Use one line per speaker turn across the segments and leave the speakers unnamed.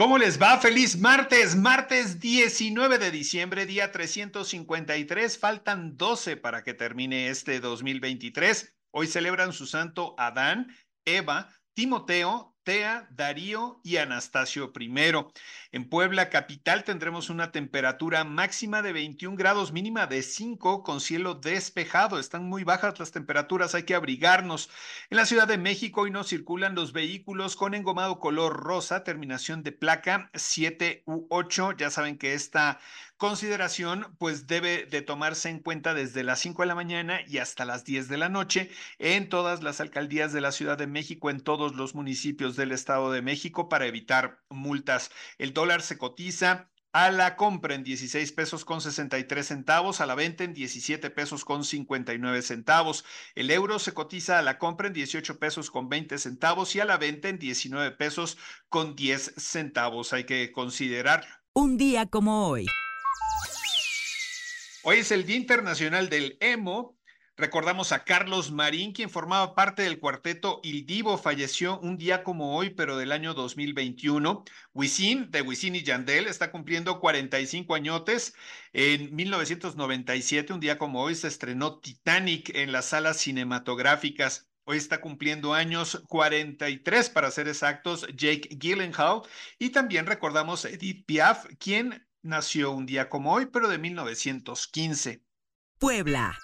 ¿Cómo les va? Feliz martes, martes 19 de diciembre, día 353. Faltan 12 para que termine este 2023. Hoy celebran su santo Adán, Eva, Timoteo, Darío y Anastasio I. En Puebla capital tendremos una temperatura máxima de 21 grados, mínima de 5 con cielo despejado. Están muy bajas las temperaturas, hay que abrigarnos. En la Ciudad de México hoy no circulan los vehículos con engomado color rosa, terminación de placa 7 u 8. Ya saben que esta consideración pues debe de tomarse en cuenta desde las 5 de la mañana y hasta las 10 de la noche en todas las alcaldías de la Ciudad de México, en todos los municipios del Estado de México para evitar multas. El dólar se cotiza a la compra en 16 pesos con 63 centavos, a la venta en 17 pesos con 59 centavos. El euro se cotiza a la compra en 18 pesos con 20 centavos y a la venta en 19 pesos con 10 centavos. Hay que considerar.
Un día como hoy.
Hoy es el Día Internacional del Emo. Recordamos a Carlos Marín, quien formaba parte del cuarteto Il Divo, falleció un día como hoy, pero del año 2021. Wisin, de Wisin y Yandel, está cumpliendo 45 añotes. En 1997, un día como hoy, se estrenó Titanic en las salas cinematográficas. Hoy está cumpliendo años 43 para ser exactos, Jake Gyllenhaal. Y también recordamos a Edith Piaf, quien nació un día como hoy, pero de 1915.
Puebla.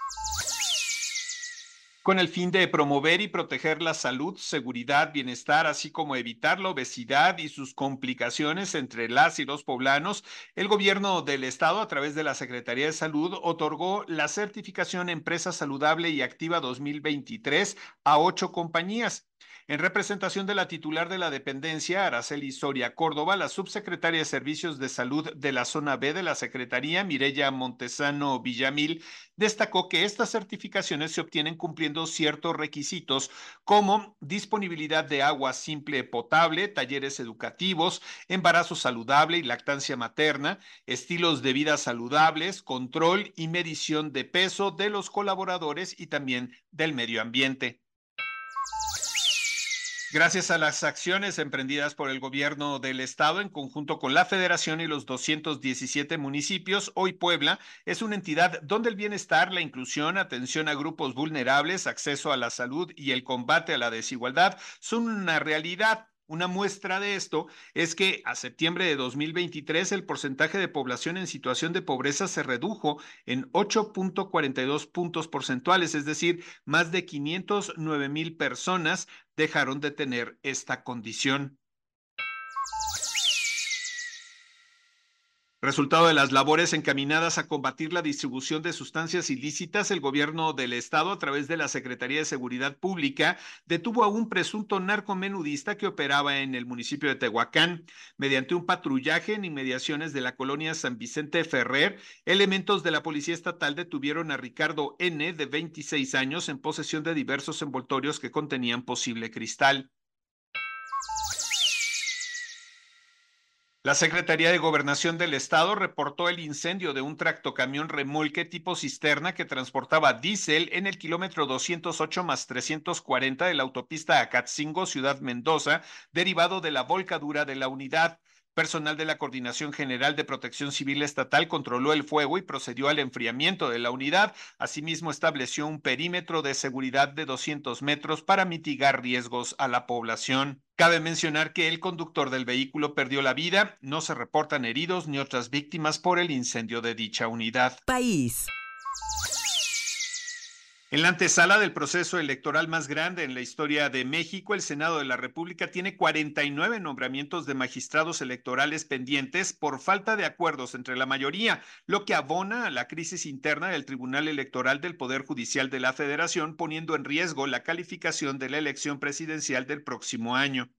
Con el fin de promover y proteger la salud, seguridad, bienestar, así como evitar la obesidad y sus complicaciones entre las y los poblanos, el gobierno del estado, a través de la Secretaría de Salud, otorgó la certificación Empresa Saludable y Activa 2023 a ocho compañías. En representación de la titular de la dependencia, Araceli Soria Córdoba, la subsecretaria de Servicios de Salud de la Zona B de la Secretaría, Mireya Montesano Villamil, destacó que estas certificaciones se obtienen cumpliendo ciertos requisitos como disponibilidad de agua simple potable, talleres educativos, embarazo saludable y lactancia materna, estilos de vida saludables, control y medición de peso de los colaboradores y también del medio ambiente. Gracias a las acciones emprendidas por el gobierno del estado en conjunto con la federación y los 217 municipios, hoy Puebla es una entidad donde el bienestar, la inclusión, atención a grupos vulnerables, acceso a la salud y el combate a la desigualdad son una realidad. Una muestra de esto es que a septiembre de 2023 el porcentaje de población en situación de pobreza se redujo en 8.42 puntos porcentuales, es decir, más de 509 mil personas dejaron de tener esta condición. Resultado de las labores encaminadas a combatir la distribución de sustancias ilícitas, el gobierno del estado, a través de la Secretaría de Seguridad Pública, detuvo a un presunto narcomenudista que operaba en el municipio de Tehuacán. Mediante un patrullaje en inmediaciones de la colonia San Vicente Ferrer, elementos de la Policía Estatal detuvieron a Ricardo N., de 26 años, en posesión de diversos envoltorios que contenían posible cristal. La Secretaría de Gobernación del Estado reportó el incendio de un tractocamión remolque tipo cisterna que transportaba diésel en el kilómetro 208 más 340 de la autopista Acatzingo, Ciudad Mendoza, derivado de la volcadura de la unidad. Personal de la Coordinación General de Protección Civil Estatal controló el fuego y procedió al enfriamiento de la unidad. Asimismo, estableció un perímetro de seguridad de 200 metros para mitigar riesgos a la población. Cabe mencionar que el conductor del vehículo perdió la vida, no se reportan heridos ni otras víctimas por el incendio de dicha unidad.
País.
En la antesala del proceso electoral más grande en la historia de México, el Senado de la República tiene 49 nombramientos de magistrados electorales pendientes por falta de acuerdos entre la mayoría, lo que abona a la crisis interna del Tribunal Electoral del Poder Judicial de la Federación, poniendo en riesgo la calificación de la elección presidencial del próximo año.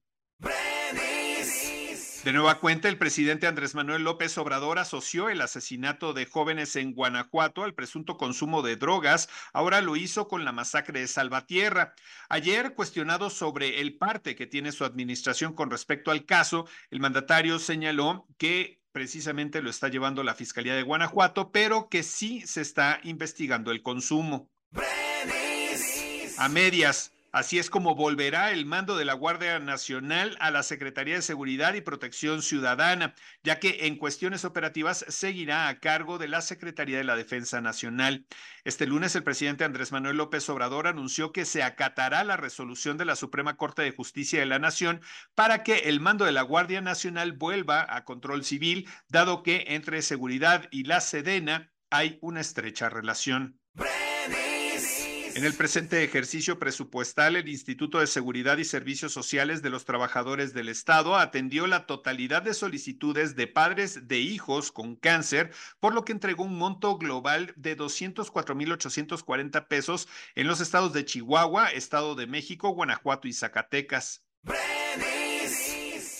De nueva cuenta, el presidente Andrés Manuel López Obrador asoció el asesinato de jóvenes en Guanajuato al presunto consumo de drogas. Ahora lo hizo con la masacre de Salvatierra. Ayer, cuestionado sobre el parte que tiene su administración con respecto al caso, el mandatario señaló que precisamente lo está llevando la Fiscalía de Guanajuato, pero que sí se está investigando el consumo. A medias. Así es como volverá el mando de la Guardia Nacional a la Secretaría de Seguridad y Protección Ciudadana, ya que en cuestiones operativas seguirá a cargo de la Secretaría de la Defensa Nacional. Este lunes el presidente Andrés Manuel López Obrador anunció que se acatará la resolución de la Suprema Corte de Justicia de la Nación para que el mando de la Guardia Nacional vuelva a control civil, dado que entre seguridad y la Sedena hay una estrecha relación. En el presente ejercicio presupuestal, el Instituto de Seguridad y Servicios Sociales de los Trabajadores del Estado atendió la totalidad de solicitudes de padres de hijos con cáncer, por lo que entregó un monto global de 204.840 pesos en los estados de Chihuahua, Estado de México, Guanajuato y Zacatecas.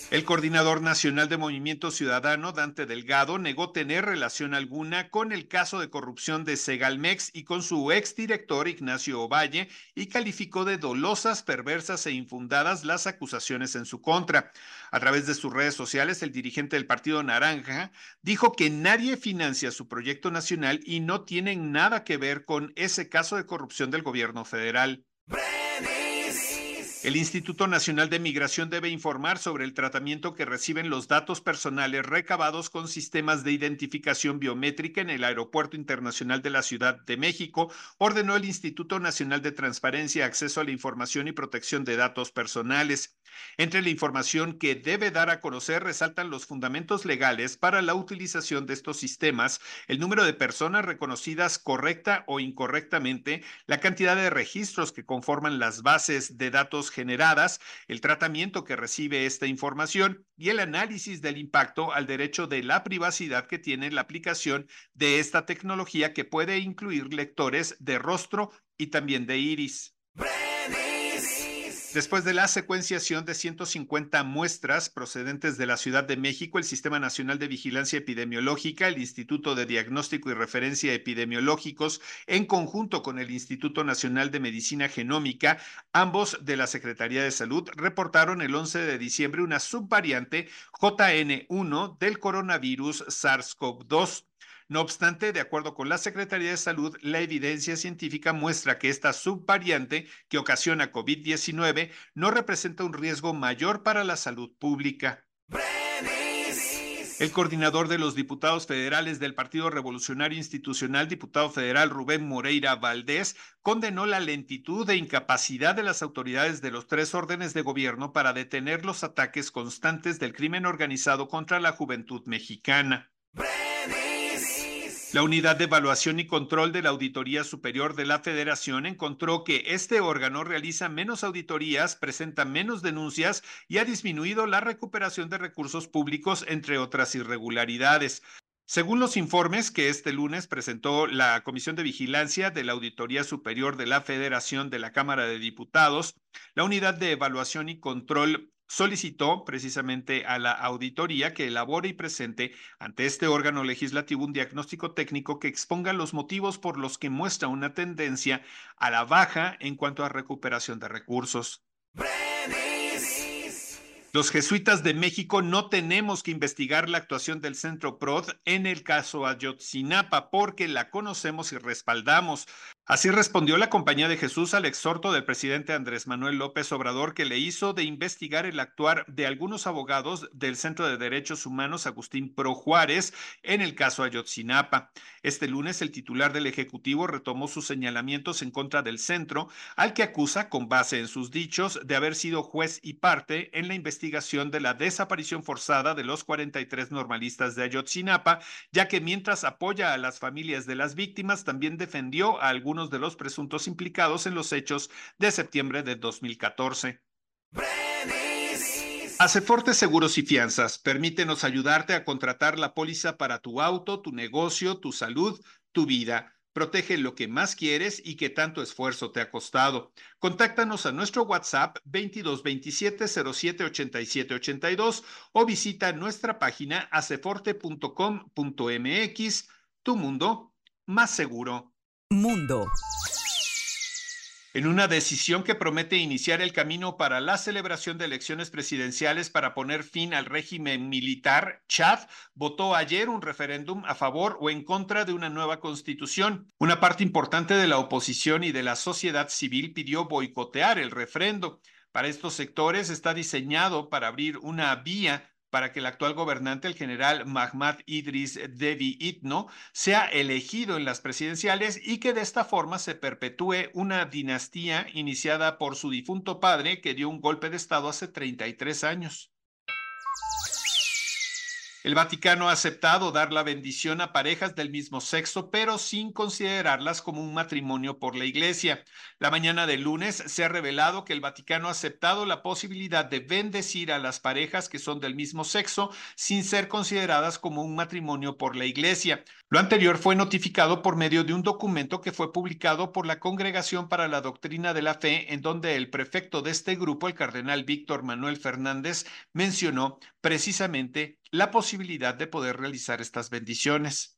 El coordinador nacional de Movimiento Ciudadano, Dante Delgado, negó tener relación alguna con el caso de corrupción de Segalmex y con su exdirector Ignacio Ovalle y calificó de dolosas, perversas e infundadas las acusaciones en su contra. A través de sus redes sociales, el dirigente del Partido Naranja dijo que nadie financia su proyecto nacional y no tienen nada que ver con ese caso de corrupción del gobierno federal. El Instituto Nacional de Migración debe informar sobre el tratamiento que reciben los datos personales recabados con sistemas de identificación biométrica en el Aeropuerto Internacional de la Ciudad de México, ordenó el Instituto Nacional de Transparencia, Acceso a la Información y Protección de Datos Personales. Entre la información que debe dar a conocer resaltan los fundamentos legales para la utilización de estos sistemas, el número de personas reconocidas correcta o incorrectamente, la cantidad de registros que conforman las bases de datos generadas, el tratamiento que recibe esta información y el análisis del impacto al derecho de la privacidad que tiene la aplicación de esta tecnología que puede incluir lectores de rostro y también de iris. Después de la secuenciación de 150 muestras procedentes de la Ciudad de México, el Sistema Nacional de Vigilancia Epidemiológica, el Instituto de Diagnóstico y Referencia Epidemiológicos, en conjunto con el Instituto Nacional de Medicina Genómica, ambos de la Secretaría de Salud, reportaron el 11 de diciembre una subvariante JN1 del coronavirus SARS-CoV-2 no obstante, de acuerdo con la Secretaría de Salud, la evidencia científica muestra que esta subvariante que ocasiona COVID-19 no representa un riesgo mayor para la salud pública. El coordinador de los diputados federales del Partido Revolucionario Institucional, diputado federal Rubén Moreira Valdés, condenó la lentitud e incapacidad de las autoridades de los tres órdenes de gobierno para detener los ataques constantes del crimen organizado contra la juventud mexicana. La Unidad de Evaluación y Control de la Auditoría Superior de la Federación encontró que este órgano realiza menos auditorías, presenta menos denuncias y ha disminuido la recuperación de recursos públicos, entre otras irregularidades. Según los informes que este lunes presentó la Comisión de Vigilancia de la Auditoría Superior de la Federación de la Cámara de Diputados, la Unidad de Evaluación y Control solicitó precisamente a la auditoría que elabore y presente ante este órgano legislativo un diagnóstico técnico que exponga los motivos por los que muestra una tendencia a la baja en cuanto a recuperación de recursos. Los jesuitas de México no tenemos que investigar la actuación del Centro PROD en el caso Ayotzinapa porque la conocemos y respaldamos. Así respondió la Compañía de Jesús al exhorto del presidente Andrés Manuel López Obrador que le hizo de investigar el actuar de algunos abogados del Centro de Derechos Humanos Agustín Pro Juárez en el caso Ayotzinapa. Este lunes el titular del Ejecutivo retomó sus señalamientos en contra del centro, al que acusa, con base en sus dichos, de haber sido juez y parte en la investigación de la desaparición forzada de los 43 normalistas de Ayotzinapa, ya que mientras apoya a las familias de las víctimas, también defendió a algunos de los presuntos implicados en los hechos de septiembre de 2014. Aceforte Seguros y Fianzas, permítenos ayudarte a contratar la póliza para tu auto, tu negocio, tu salud, tu vida. Protege lo que más quieres y que tanto esfuerzo te ha costado. Contáctanos a nuestro WhatsApp 2227 07 87 82 o visita nuestra página aceforte.com.mx. Tu mundo más seguro.
Mundo.
En una decisión que promete iniciar el camino para la celebración de elecciones presidenciales para poner fin al régimen militar, Chad votó ayer un referéndum a favor o en contra de una nueva constitución. Una parte importante de la oposición y de la sociedad civil pidió boicotear el referendo. Para estos sectores está diseñado para abrir una vía para que el actual gobernante, el general Mahmad Idris Devi Itno, sea elegido en las presidenciales y que de esta forma se perpetúe una dinastía iniciada por su difunto padre que dio un golpe de Estado hace 33 años. El Vaticano ha aceptado dar la bendición a parejas del mismo sexo, pero sin considerarlas como un matrimonio por la Iglesia. La mañana del lunes se ha revelado que el Vaticano ha aceptado la posibilidad de bendecir a las parejas que son del mismo sexo sin ser consideradas como un matrimonio por la Iglesia. Lo anterior fue notificado por medio de un documento que fue publicado por la Congregación para la Doctrina de la Fe, en donde el prefecto de este grupo, el cardenal Víctor Manuel Fernández, mencionó precisamente la posibilidad de poder realizar estas bendiciones.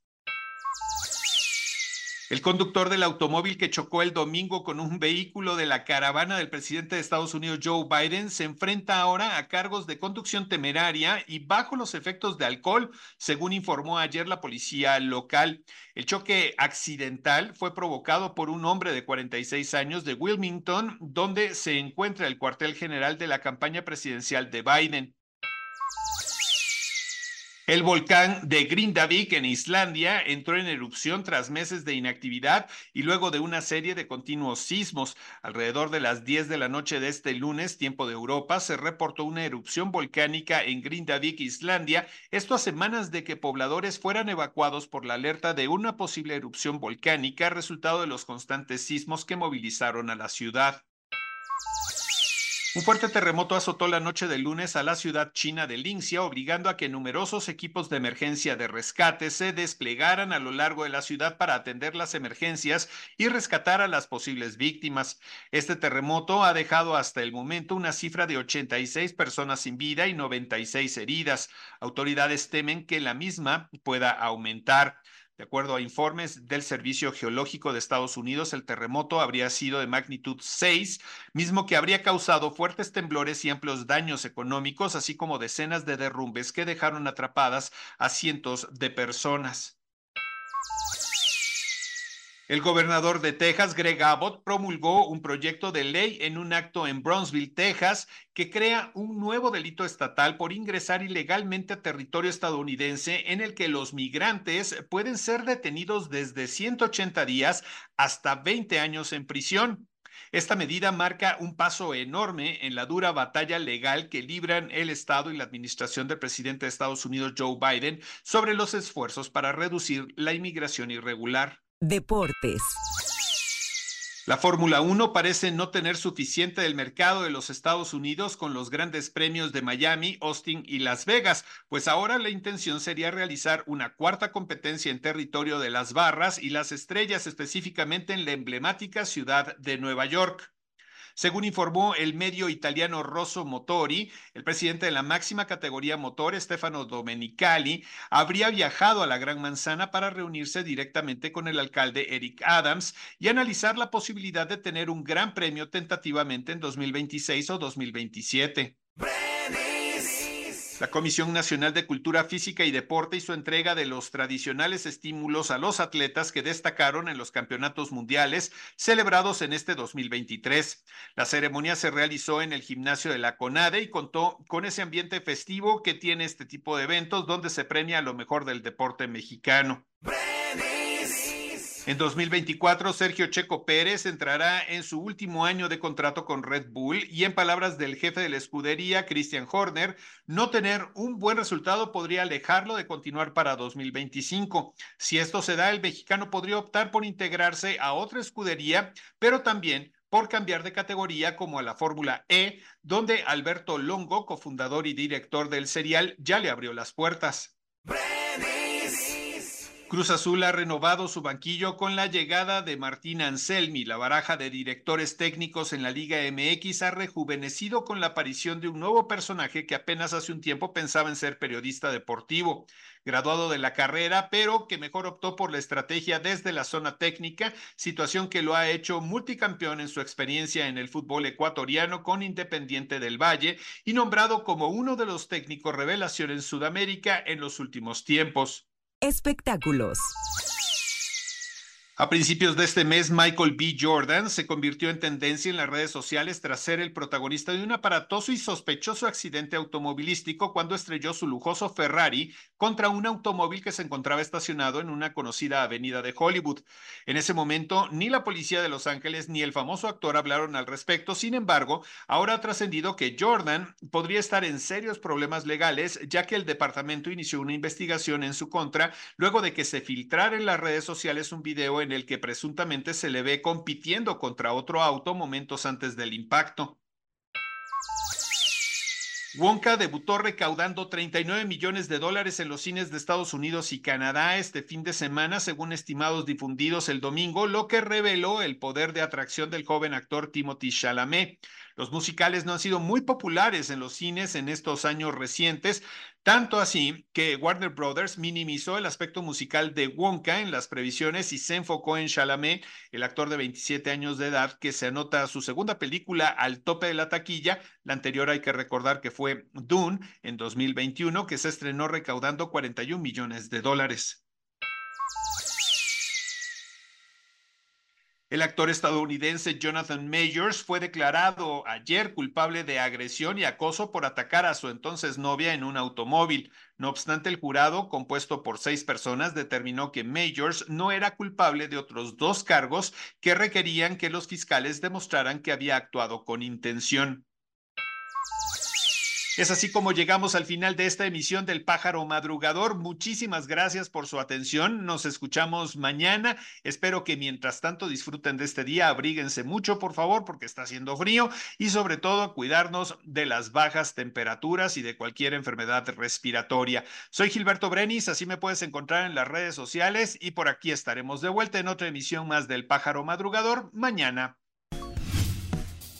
El conductor del automóvil que chocó el domingo con un vehículo de la caravana del presidente de Estados Unidos, Joe Biden, se enfrenta ahora a cargos de conducción temeraria y bajo los efectos de alcohol, según informó ayer la policía local. El choque accidental fue provocado por un hombre de 46 años de Wilmington, donde se encuentra el cuartel general de la campaña presidencial de Biden. El volcán de Grindavik en Islandia entró en erupción tras meses de inactividad y luego de una serie de continuos sismos. Alrededor de las 10 de la noche de este lunes, tiempo de Europa, se reportó una erupción volcánica en Grindavik, Islandia, esto a semanas de que pobladores fueran evacuados por la alerta de una posible erupción volcánica, resultado de los constantes sismos que movilizaron a la ciudad. Un fuerte terremoto azotó la noche del lunes a la ciudad china de Linxia, obligando a que numerosos equipos de emergencia de rescate se desplegaran a lo largo de la ciudad para atender las emergencias y rescatar a las posibles víctimas. Este terremoto ha dejado hasta el momento una cifra de 86 personas sin vida y 96 heridas. Autoridades temen que la misma pueda aumentar. De acuerdo a informes del Servicio Geológico de Estados Unidos, el terremoto habría sido de magnitud 6, mismo que habría causado fuertes temblores y amplios daños económicos, así como decenas de derrumbes que dejaron atrapadas a cientos de personas. El gobernador de Texas, Greg Abbott, promulgó un proyecto de ley en un acto en Brownsville, Texas, que crea un nuevo delito estatal por ingresar ilegalmente a territorio estadounidense en el que los migrantes pueden ser detenidos desde 180 días hasta 20 años en prisión. Esta medida marca un paso enorme en la dura batalla legal que libran el Estado y la administración del presidente de Estados Unidos, Joe Biden, sobre los esfuerzos para reducir la inmigración irregular.
Deportes.
La Fórmula 1 parece no tener suficiente del mercado de los Estados Unidos con los grandes premios de Miami, Austin y Las Vegas, pues ahora la intención sería realizar una cuarta competencia en territorio de las barras y las estrellas, específicamente en la emblemática ciudad de Nueva York. Según informó el medio italiano Rosso Motori, el presidente de la máxima categoría motor, Stefano Domenicali, habría viajado a la Gran Manzana para reunirse directamente con el alcalde Eric Adams y analizar la posibilidad de tener un gran premio tentativamente en 2026 o 2027. La Comisión Nacional de Cultura Física y Deporte hizo entrega de los tradicionales estímulos a los atletas que destacaron en los campeonatos mundiales celebrados en este 2023. La ceremonia se realizó en el gimnasio de la CONADE y contó con ese ambiente festivo que tiene este tipo de eventos donde se premia lo mejor del deporte mexicano. En 2024, Sergio Checo Pérez entrará en su último año de contrato con Red Bull y en palabras del jefe de la escudería, Christian Horner, no tener un buen resultado podría alejarlo de continuar para 2025. Si esto se da, el mexicano podría optar por integrarse a otra escudería, pero también por cambiar de categoría como a la Fórmula E, donde Alberto Longo, cofundador y director del serial, ya le abrió las puertas. Cruz Azul ha renovado su banquillo con la llegada de Martín Anselmi. La baraja de directores técnicos en la Liga MX ha rejuvenecido con la aparición de un nuevo personaje que apenas hace un tiempo pensaba en ser periodista deportivo, graduado de la carrera, pero que mejor optó por la estrategia desde la zona técnica, situación que lo ha hecho multicampeón en su experiencia en el fútbol ecuatoriano con Independiente del Valle y nombrado como uno de los técnicos revelación en Sudamérica en los últimos tiempos.
Espectáculos.
A principios de este mes, Michael B. Jordan se convirtió en tendencia en las redes sociales tras ser el protagonista de un aparatoso y sospechoso accidente automovilístico cuando estrelló su lujoso Ferrari contra un automóvil que se encontraba estacionado en una conocida avenida de Hollywood. En ese momento, ni la policía de Los Ángeles ni el famoso actor hablaron al respecto. Sin embargo, ahora ha trascendido que Jordan podría estar en serios problemas legales, ya que el departamento inició una investigación en su contra luego de que se filtrara en las redes sociales un video en en el que presuntamente se le ve compitiendo contra otro auto momentos antes del impacto. Wonka debutó recaudando 39 millones de dólares en los cines de Estados Unidos y Canadá este fin de semana, según estimados difundidos el domingo, lo que reveló el poder de atracción del joven actor Timothy Chalamet. Los musicales no han sido muy populares en los cines en estos años recientes, tanto así que Warner Brothers minimizó el aspecto musical de Wonka en las previsiones y se enfocó en Chalamet, el actor de 27 años de edad que se anota su segunda película al tope de la taquilla. La anterior hay que recordar que fue Dune en 2021, que se estrenó recaudando 41 millones de dólares. El actor estadounidense Jonathan Majors fue declarado ayer culpable de agresión y acoso por atacar a su entonces novia en un automóvil. No obstante, el jurado, compuesto por seis personas, determinó que Majors no era culpable de otros dos cargos que requerían que los fiscales demostraran que había actuado con intención. Es así como llegamos al final de esta emisión del Pájaro Madrugador. Muchísimas gracias por su atención. Nos escuchamos mañana. Espero que mientras tanto disfruten de este día. Abríguense mucho, por favor, porque está haciendo frío y sobre todo cuidarnos de las bajas temperaturas y de cualquier enfermedad respiratoria. Soy Gilberto Brenis, así me puedes encontrar en las redes sociales y por aquí estaremos de vuelta en otra emisión más del Pájaro Madrugador mañana.